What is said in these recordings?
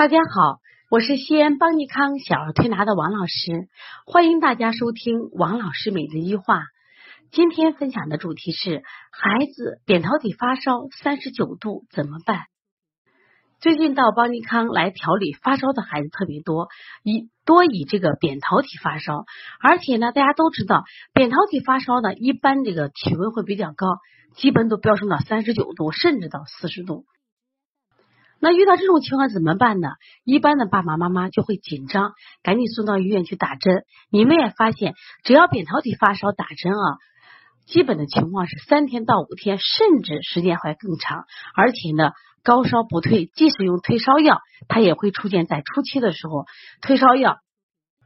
大家好，我是西安邦尼康小儿推拿的王老师，欢迎大家收听王老师每日一话。今天分享的主题是孩子扁桃体发烧三十九度怎么办？最近到邦尼康来调理发烧的孩子特别多，以多以这个扁桃体发烧，而且呢，大家都知道扁桃体发烧呢，一般这个体温会比较高，基本都飙升到三十九度，甚至到四十度。那遇到这种情况怎么办呢？一般的爸爸妈妈就会紧张，赶紧送到医院去打针。你们也发现，只要扁桃体发烧打针啊，基本的情况是三天到五天，甚至时间会更长。而且呢，高烧不退，即使用退烧药，它也会出现在初期的时候，退烧药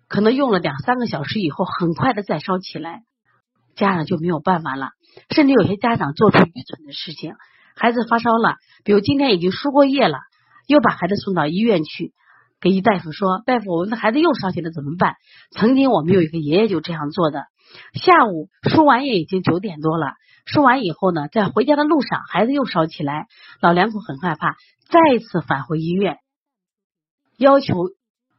可能用了两三个小时以后，很快的再烧起来，家长就没有办法了。甚至有些家长做出愚蠢的事情。孩子发烧了，比如今天已经输过液了，又把孩子送到医院去，给一大夫说：“大夫，我们的孩子又烧起来怎么办？”曾经我们有一个爷爷就这样做的。下午输完液已经九点多了，输完以后呢，在回家的路上，孩子又烧起来，老两口很害怕，再次返回医院，要求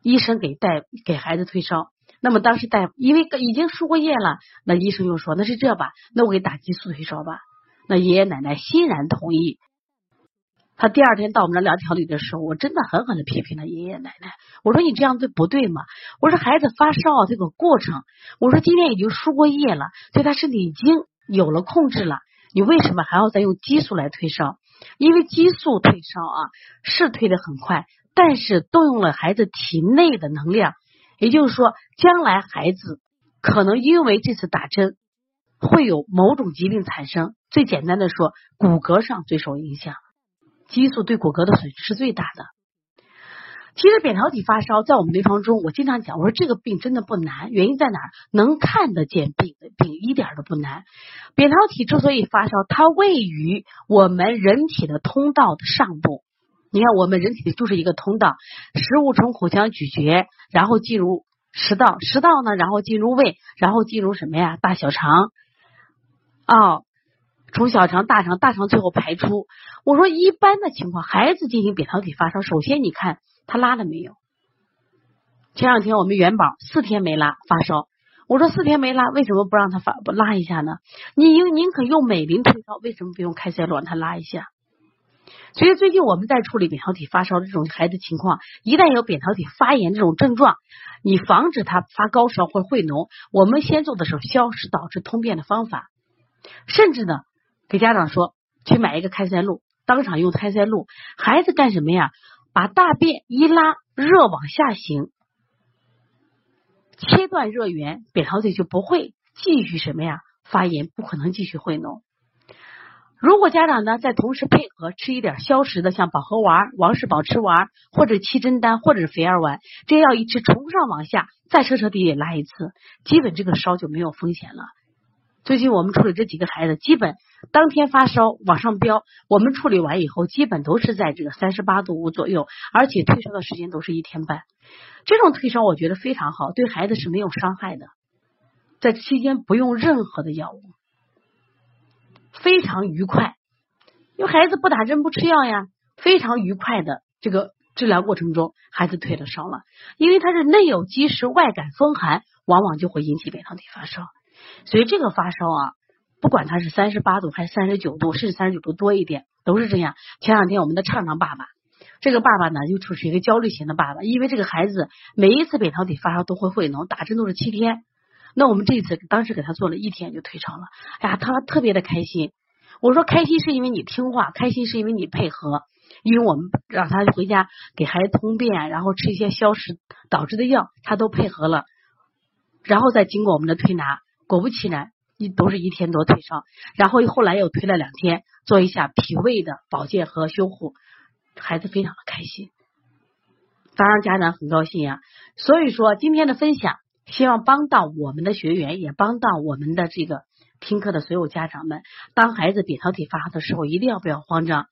医生给带给孩子退烧。那么当时大夫因为已经输过液了，那医生又说：“那是这吧？那我给打激素退烧吧。”那爷爷奶奶欣然同意。他第二天到我们这聊调理的时候，我真的狠狠的批评了爷爷奶奶。我说你这样对不对嘛？我说孩子发烧这个过程，我说今天已经输过液了，对他身体已经有了控制了，你为什么还要再用激素来退烧？因为激素退烧啊是退的很快，但是动用了孩子体内的能量，也就是说，将来孩子可能因为这次打针会有某种疾病产生。最简单的说，骨骼上最受影响，激素对骨骼的损失是最大的。其实扁桃体发烧在我们临床中，我经常讲，我说这个病真的不难，原因在哪儿？能看得见病病一点都不难。扁桃体之所以发烧，它位于我们人体的通道的上部。你看，我们人体就是一个通道，食物从口腔咀嚼，然后进入食道，食道呢，然后进入胃，然后进入什么呀？大小肠。哦。从小肠、大肠、大肠最后排出。我说一般的情况，孩子进行扁桃体发烧，首先你看他拉了没有？前两天我们元宝四天没拉发烧，我说四天没拉，为什么不让他发不拉一下呢？你宁宁可用美林退烧，为什么不用开塞露让他拉一下？所以最近我们在处理扁桃体发烧这种孩子情况，一旦有扁桃体发炎这种症状，你防止他发高烧或会脓，我们先做的是消食导致通便的方法，甚至呢。给家长说去买一个开塞露，当场用开塞露。孩子干什么呀？把大便一拉，热往下行，切断热源，扁桃体就不会继续什么呀发炎，不可能继续会脓。如果家长呢再同时配合吃一点消食的，像保和丸、王氏保吃丸或者七珍丹或者是肥儿丸，这药一吃，从上往下再彻彻底底拉一次，基本这个烧就没有风险了。最近我们处理这几个孩子，基本当天发烧往上飙，我们处理完以后，基本都是在这个三十八度五左右，而且退烧的时间都是一天半。这种退烧我觉得非常好，对孩子是没有伤害的，在期间不用任何的药物，非常愉快。因为孩子不打针不吃药呀，非常愉快的这个治疗过程中，孩子退了烧了。因为他是内有积食，外感风寒，往往就会引起扁桃体发烧。所以这个发烧啊，不管他是三十八度还是三十九度，甚至三十九度多一点，都是这样。前两天我们的畅畅爸爸，这个爸爸呢就处于一个焦虑型的爸爸，因为这个孩子每一次扁桃体发烧都会会脓，打针都是七天。那我们这次当时给他做了一天就退烧了，哎呀，他特别的开心。我说开心是因为你听话，开心是因为你配合，因为我们让他回家给孩子通便，然后吃一些消食导致的药，他都配合了，然后再经过我们的推拿。果不其然，一都是一天多退烧，然后后来又推了两天，做一下脾胃的保健和修护，孩子非常的开心，当然家长很高兴呀。所以说今天的分享，希望帮到我们的学员，也帮到我们的这个听课的所有家长们。当孩子扁桃体发的时候，一定要不要慌张。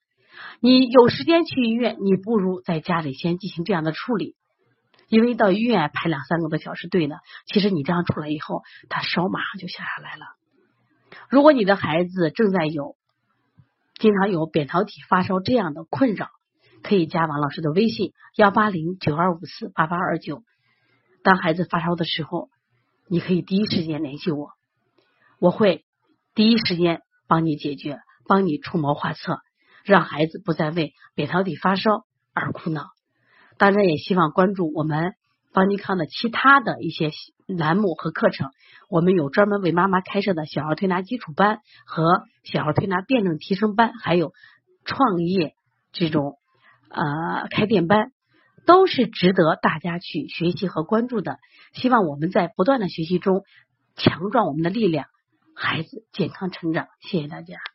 你有时间去医院，你不如在家里先进行这样的处理。因为到医院排两三个多小时队呢，其实你这样出来以后，他烧马上就下下来了。如果你的孩子正在有经常有扁桃体发烧这样的困扰，可以加王老师的微信幺八零九二五四八八二九。当孩子发烧的时候，你可以第一时间联系我，我会第一时间帮你解决，帮你出谋划策，让孩子不再为扁桃体发烧而苦恼。当然，也希望关注我们邦尼康的其他的一些栏目和课程。我们有专门为妈妈开设的小儿推拿基础班和小儿推拿辩证提升班，还有创业这种呃开店班。都是值得大家去学习和关注的。希望我们在不断的学习中强壮我们的力量，孩子健康成长。谢谢大家。